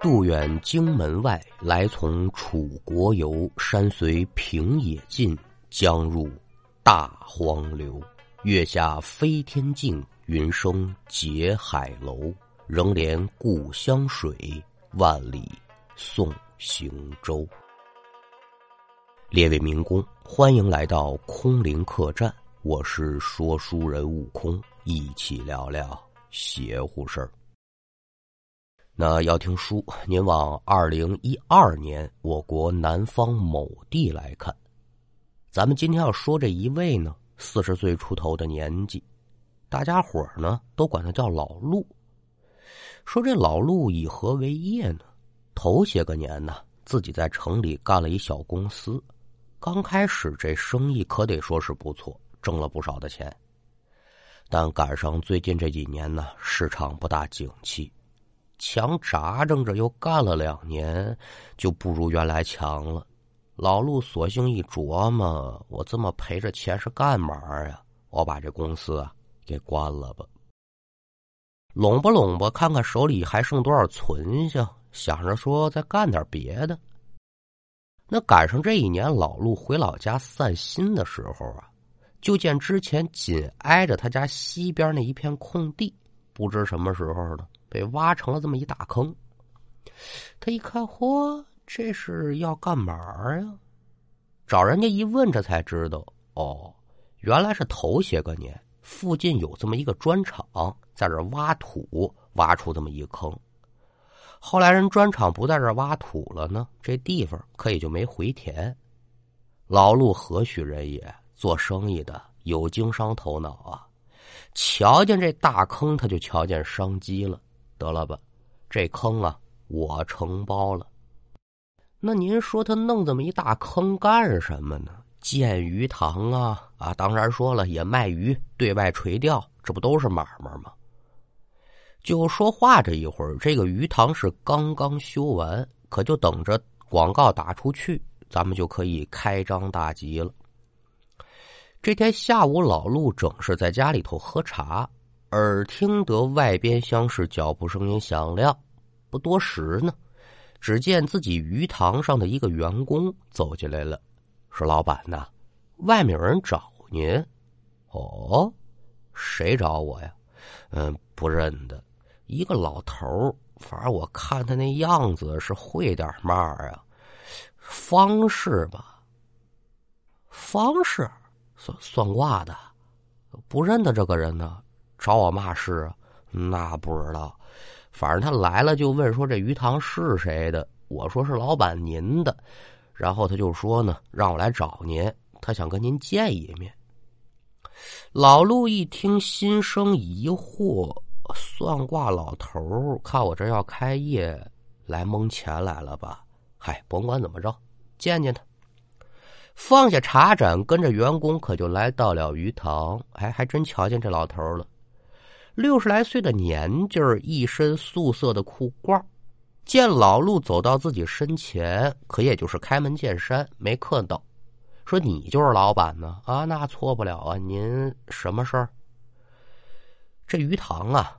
渡远荆门外，来从楚国游。山随平野尽，江入大荒流。月下飞天镜，云生结海楼。仍怜故乡水，万里送行舟。列位民工，欢迎来到空灵客栈，我是说书人悟空，一起聊聊邪乎事儿。那要听书，您往二零一二年我国南方某地来看。咱们今天要说这一位呢，四十岁出头的年纪，大家伙儿呢都管他叫老陆。说这老陆以何为业呢？头些个年呢，自己在城里干了一小公司，刚开始这生意可得说是不错，挣了不少的钱。但赶上最近这几年呢，市场不大景气。强扎挣着，又干了两年，就不如原来强了。老陆索性一琢磨：我这么赔着钱是干嘛呀？我把这公司啊给关了吧。拢吧拢吧，看看手里还剩多少存下，想着说再干点别的。那赶上这一年，老陆回老家散心的时候啊，就见之前紧挨着他家西边那一片空地，不知什么时候呢。被挖成了这么一大坑，他一看，嚯，这是要干嘛呀？找人家一问，这才知道，哦，原来是头些个年附近有这么一个砖厂，在这挖土，挖出这么一坑。后来人砖厂不在这挖土了呢，这地方可也就没回填。老陆何许人也？做生意的有经商头脑啊，瞧见这大坑，他就瞧见商机了。得了吧，这坑啊，我承包了。那您说他弄这么一大坑干什么呢？建鱼塘啊啊！当然说了，也卖鱼，对外垂钓，这不都是买卖吗？就说话这一会儿，这个鱼塘是刚刚修完，可就等着广告打出去，咱们就可以开张大吉了。这天下午，老陆正是在家里头喝茶。耳听得外边厢是脚步声音响亮，不多时呢，只见自己鱼塘上的一个员工走进来了，说：“老板呐，外面有人找您。”“哦，谁找我呀？”“嗯，不认得，一个老头反正我看他那样子是会点嘛啊，方式吧，方式算算卦的，不认得这个人呢。”找我嘛事啊？那不知道，反正他来了就问说这鱼塘是谁的？我说是老板您的，然后他就说呢，让我来找您，他想跟您见一面。老陆一听，心生疑惑，算卦老头看我这要开业，来蒙钱来了吧？嗨，甭管怎么着，见见他。放下茶盏，跟着员工可就来到了鱼塘，哎，还真瞧见这老头了。六十来岁的年纪儿，一身素色的裤褂见老陆走到自己身前，可也就是开门见山，没客套，说：“你就是老板呢？啊，那错不了啊！您什么事儿？这鱼塘啊，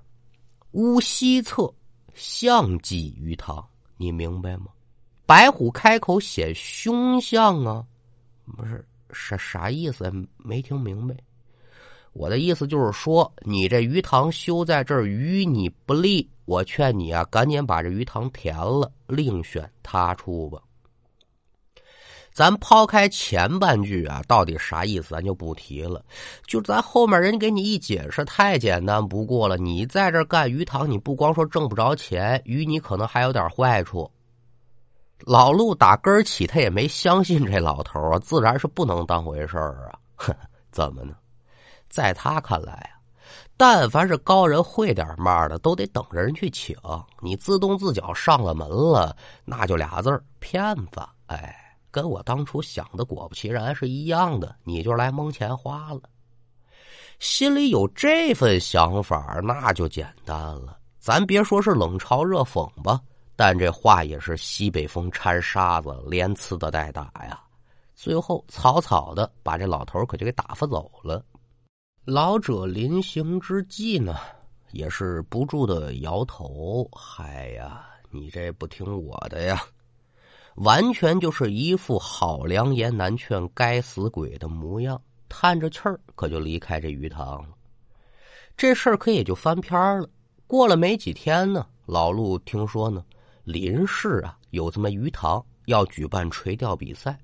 屋西侧象记鱼塘，你明白吗？白虎开口显凶相啊！不是啥啥意思？没听明白。”我的意思就是说，你这鱼塘修在这儿与你不利，我劝你啊，赶紧把这鱼塘填了，另选他处吧。咱抛开前半句啊，到底啥意思，咱就不提了。就咱后面人给你一解释，太简单不过了。你在这干鱼塘，你不光说挣不着钱，鱼你可能还有点坏处。老陆打根儿起，他也没相信这老头啊，自然是不能当回事儿啊。怎么呢？在他看来啊，但凡是高人会点嘛的，都得等着人去请。你自动自脚上了门了，那就俩字儿骗子。哎，跟我当初想的果不其然是一样的，你就来蒙钱花了。心里有这份想法，那就简单了。咱别说是冷嘲热讽吧，但这话也是西北风掺沙子，连呲的带打呀。最后草草的把这老头可就给打发走了。老者临行之际呢，也是不住的摇头：“嗨呀，你这不听我的呀？完全就是一副好良言难劝该死鬼的模样，叹着气儿，可就离开这鱼塘了。这事儿可也就翻篇了。过了没几天呢，老陆听说呢，林氏啊有这么鱼塘要举办垂钓比赛。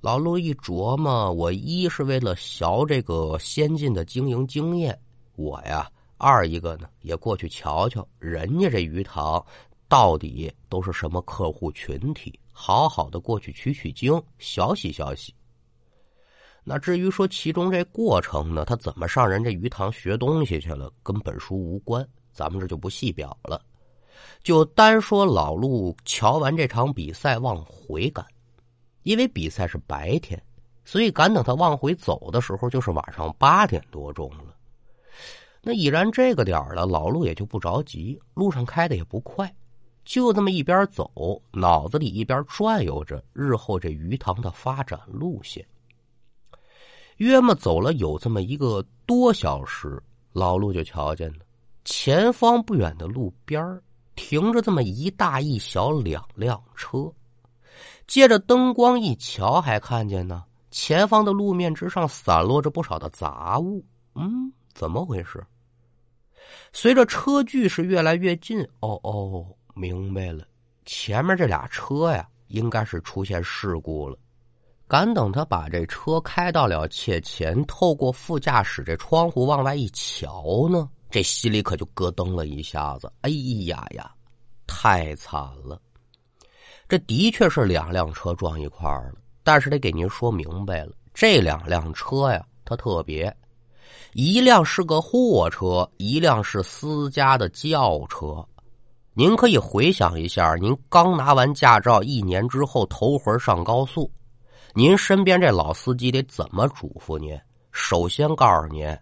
老陆一琢磨，我一是为了学这个先进的经营经验，我呀，二一个呢也过去瞧瞧人家这鱼塘。到底都是什么客户群体？好好的过去取取经，学习学习。那至于说其中这过程呢，他怎么上人这鱼塘学东西去了，跟本书无关，咱们这就不细表了。就单说老陆瞧完这场比赛往回赶，因为比赛是白天，所以赶等他往回走的时候，就是晚上八点多钟了。那已然这个点了，老陆也就不着急，路上开的也不快。就这么一边走，脑子里一边转悠着日后这鱼塘的发展路线。约么走了有这么一个多小时，老陆就瞧见了前方不远的路边停着这么一大一小两辆车。借着灯光一瞧，还看见呢前方的路面之上散落着不少的杂物。嗯，怎么回事？随着车距是越来越近，哦哦。明白了，前面这俩车呀，应该是出现事故了。赶等他把这车开到了切前，透过副驾驶这窗户往外一瞧呢，这心里可就咯噔了一下子。哎呀呀，太惨了！这的确是两辆车撞一块儿了，但是得给您说明白了，这两辆车呀，它特别，一辆是个货车，一辆是私家的轿车。您可以回想一下，您刚拿完驾照一年之后头回上高速，您身边这老司机得怎么嘱咐您？首先告诉您，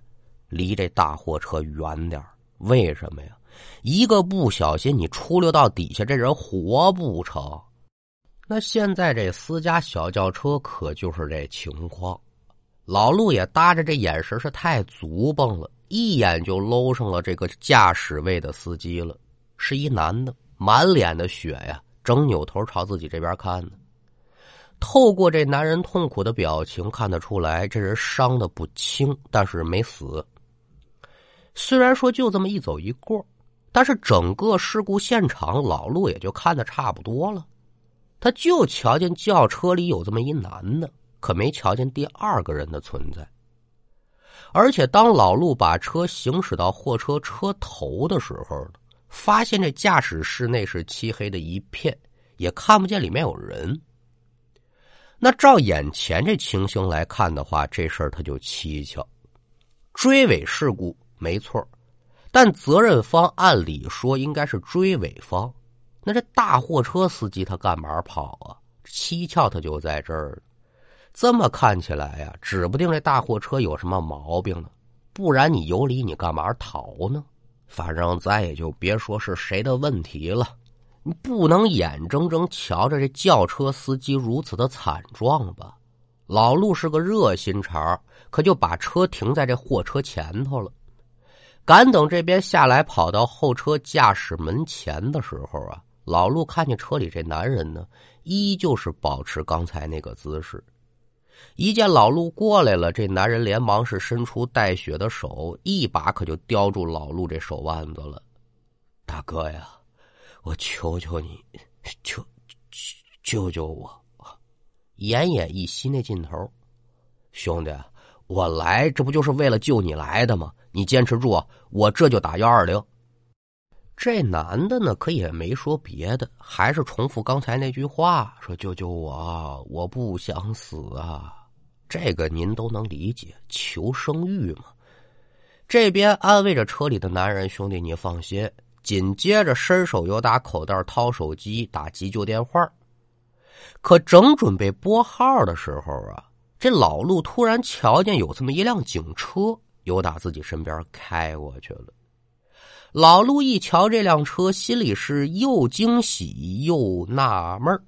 离这大货车远点为什么呀？一个不小心，你出溜到底下，这人活不成。那现在这私家小轿车可就是这情况。老陆也搭着这眼神是太足蹦了，一眼就搂上了这个驾驶位的司机了。是一男的，满脸的血呀，正扭头朝自己这边看呢。透过这男人痛苦的表情，看得出来这人伤的不轻，但是没死。虽然说就这么一走一过，但是整个事故现场老陆也就看得差不多了。他就瞧见轿车里有这么一男的，可没瞧见第二个人的存在。而且当老陆把车行驶到货车车头的时候发现这驾驶室内是漆黑的一片，也看不见里面有人。那照眼前这情形来看的话，这事儿他就蹊跷。追尾事故没错，但责任方按理说应该是追尾方。那这大货车司机他干嘛跑啊？蹊跷他就在这儿。这么看起来呀，指不定这大货车有什么毛病呢。不然你有理，你干嘛逃呢？反正咱也就别说是谁的问题了，你不能眼睁睁瞧着这轿车司机如此的惨状吧？老陆是个热心肠，可就把车停在这货车前头了。赶等这边下来，跑到后车驾驶门前的时候啊，老陆看见车里这男人呢，依旧是保持刚才那个姿势。一见老陆过来了，这男人连忙是伸出带血的手，一把可就叼住老陆这手腕子了。大哥呀，我求求你，救救救我！奄奄一息那劲头，兄弟，我来这不就是为了救你来的吗？你坚持住，我这就打幺二零。这男的呢，可也没说别的，还是重复刚才那句话，说：“救救我，我不想死啊！”这个您都能理解，求生欲嘛。这边安慰着车里的男人：“兄弟，你放心。”紧接着伸手又打口袋掏手机打急救电话。可正准备拨号的时候啊，这老陆突然瞧见有这么一辆警车，又打自己身边开过去了。老陆一瞧这辆车，心里是又惊喜又纳闷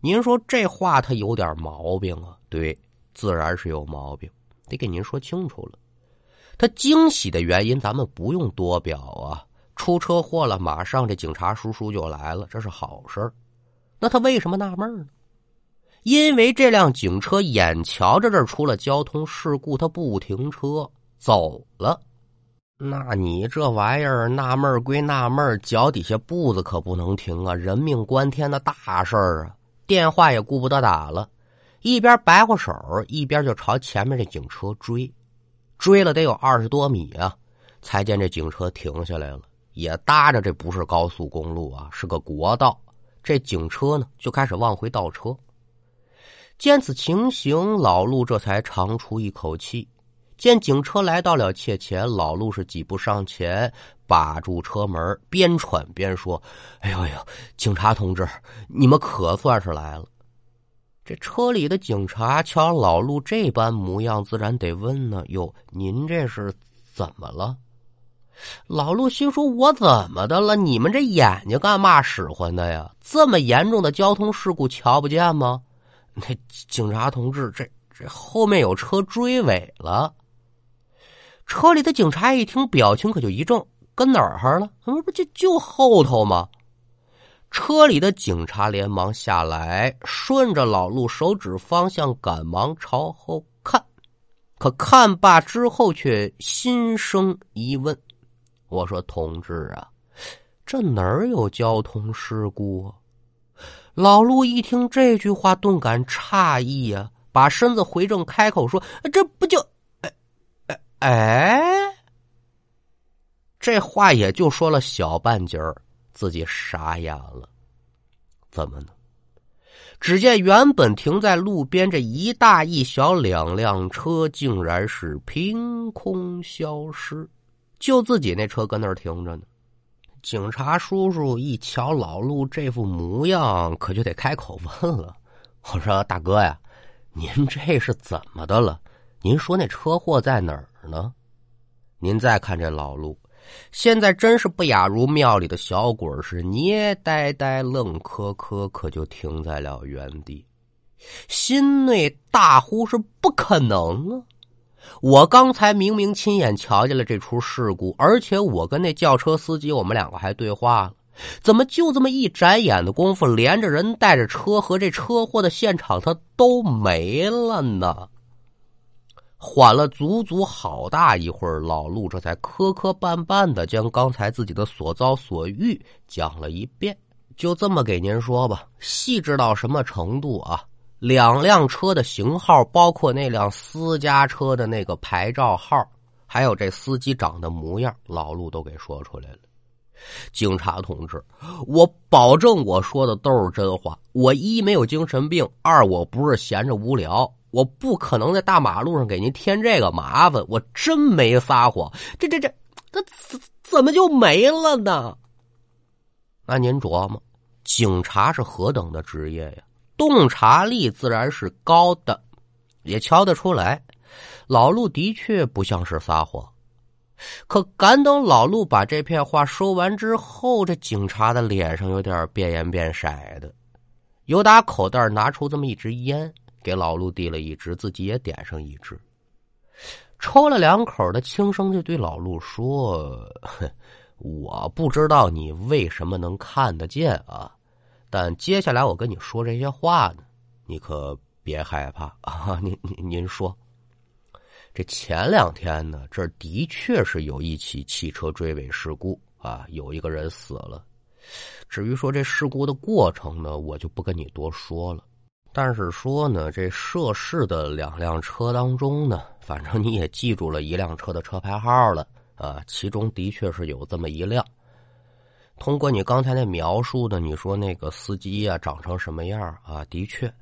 您说这话他有点毛病啊？对，自然是有毛病，得给您说清楚了。他惊喜的原因咱们不用多表啊，出车祸了，马上这警察叔叔就来了，这是好事那他为什么纳闷呢？因为这辆警车眼瞧着这出了交通事故，他不停车走了。那你这玩意儿纳闷归纳闷，脚底下步子可不能停啊！人命关天的大事儿啊！电话也顾不得打了，一边白活手，一边就朝前面这警车追，追了得有二十多米啊，才见这警车停下来了，也搭着这不是高速公路啊，是个国道。这警车呢就开始往回倒车。见此情形，老陆这才长出一口气。见警车来到了切前，老陆是几步上前，把住车门，边喘边说：“哎呦呦，警察同志，你们可算是来了。”这车里的警察瞧老陆这般模样，自然得问呢：“哟，您这是怎么了？”老陆心说：“我怎么的了？你们这眼睛干嘛使唤的呀？这么严重的交通事故，瞧不见吗？”那警察同志，这这后面有车追尾了。车里的警察一听，表情可就一怔，跟哪儿哈了？怎么不就就后头吗？车里的警察连忙下来，顺着老陆手指方向，赶忙朝后看。可看罢之后，却心生疑问：“我说，同志啊，这哪儿有交通事故啊？”老陆一听这句话，顿感诧异呀，把身子回正，开口说：“这不就……”哎，这话也就说了小半截儿，自己傻眼了。怎么呢？只见原本停在路边这一大一小两辆车，竟然是凭空消失，就自己那车搁那儿停着呢。警察叔叔一瞧老陆这副模样，可就得开口问了：“我说大哥呀，您这是怎么的了？您说那车祸在哪儿？”呢？您再看这老陆，现在真是不亚如庙里的小鬼是捏呆呆、愣磕磕，可就停在了原地，心内大呼是不可能啊！我刚才明明亲眼瞧见了这出事故，而且我跟那轿车司机，我们两个还对话了，怎么就这么一眨眼的功夫，连着人带着车和这车祸的现场，他都没了呢？缓了足足好大一会儿，老陆这才磕磕绊绊的将刚才自己的所遭所遇讲了一遍。就这么给您说吧，细致到什么程度啊？两辆车的型号，包括那辆私家车的那个牌照号，还有这司机长的模样，老陆都给说出来了。警察同志，我保证我说的都是真话。我一没有精神病，二我不是闲着无聊。我不可能在大马路上给您添这个麻烦，我真没撒谎。这这这，他怎怎么就没了呢？那您琢磨，警察是何等的职业呀？洞察力自然是高的，也瞧得出来，老陆的确不像是撒谎。可赶等老陆把这片话说完之后，这警察的脸上有点变颜变色的，由打口袋拿出这么一支烟。给老陆递了一支，自己也点上一支，抽了两口，的轻声就对老陆说：“ 我不知道你为什么能看得见啊，但接下来我跟你说这些话呢，你可别害怕 啊。您您您说，这前两天呢，这的确是有一起汽车追尾事故啊，有一个人死了。至于说这事故的过程呢，我就不跟你多说了。”但是说呢，这涉事的两辆车当中呢，反正你也记住了一辆车的车牌号了啊，其中的确是有这么一辆。通过你刚才那描述的，你说那个司机啊长成什么样啊？的确，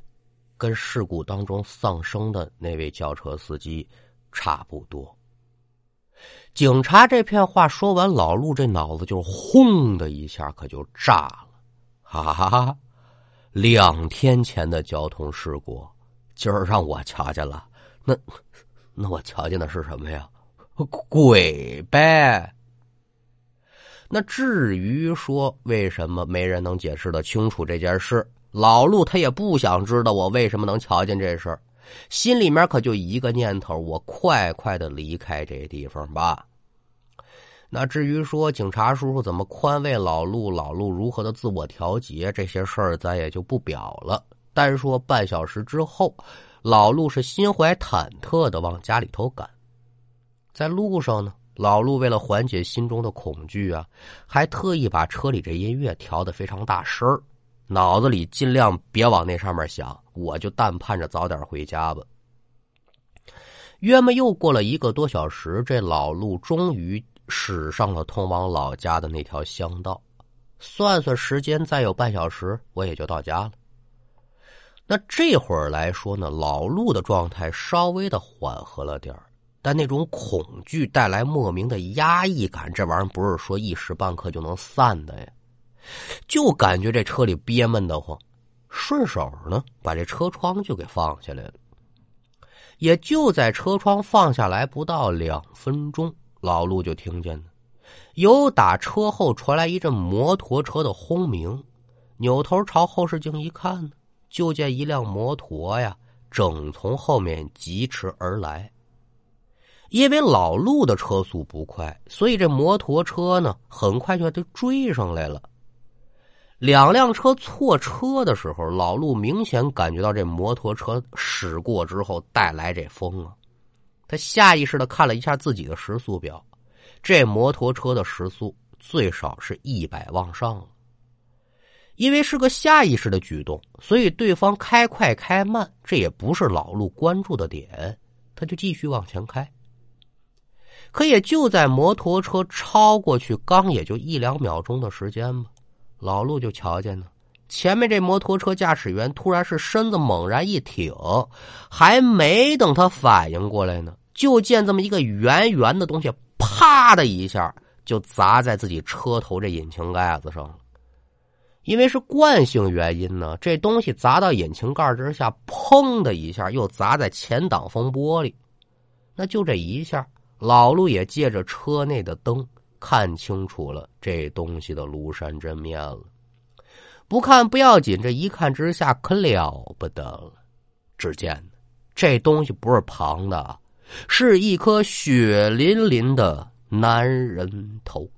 跟事故当中丧生的那位轿车司机差不多。警察这片话说完，老陆这脑子就轰的一下，可就炸了，哈哈哈！两天前的交通事故，今儿让我瞧见了。那，那我瞧见的是什么呀？鬼呗。那至于说为什么没人能解释的清楚这件事，老陆他也不想知道我为什么能瞧见这事儿，心里面可就一个念头：我快快的离开这地方吧。那至于说警察叔叔怎么宽慰老陆，老陆如何的自我调节，这些事儿咱也就不表了。单说半小时之后，老陆是心怀忐忑的往家里头赶。在路上呢，老陆为了缓解心中的恐惧啊，还特意把车里这音乐调的非常大声儿，脑子里尽量别往那上面想，我就但盼着早点回家吧。约么又过了一个多小时，这老陆终于驶上了通往老家的那条乡道。算算时间，再有半小时，我也就到家了。那这会儿来说呢，老陆的状态稍微的缓和了点但那种恐惧带来莫名的压抑感，这玩意儿不是说一时半刻就能散的呀。就感觉这车里憋闷的慌，顺手呢把这车窗就给放下来了。也就在车窗放下来不到两分钟，老陆就听见有打车后传来一阵摩托车的轰鸣，扭头朝后视镜一看呢，就见一辆摩托呀正从后面疾驰而来。因为老陆的车速不快，所以这摩托车呢很快就就追上来了。两辆车错车的时候，老陆明显感觉到这摩托车驶过之后带来这风啊，他下意识的看了一下自己的时速表，这摩托车的时速最少是一百往上了。因为是个下意识的举动，所以对方开快开慢，这也不是老陆关注的点，他就继续往前开。可也就在摩托车超过去刚也就一两秒钟的时间吧，老陆就瞧见呢，前面这摩托车驾驶员突然是身子猛然一挺，还没等他反应过来呢，就见这么一个圆圆的东西，啪的一下就砸在自己车头这引擎盖子上了。因为是惯性原因呢，这东西砸到引擎盖之下，砰的一下又砸在前挡风玻璃，那就这一下。老陆也借着车内的灯看清楚了这东西的庐山真面了。不看不要紧，这一看之下可了不得了。只见这东西不是旁的，是一颗血淋淋的男人头。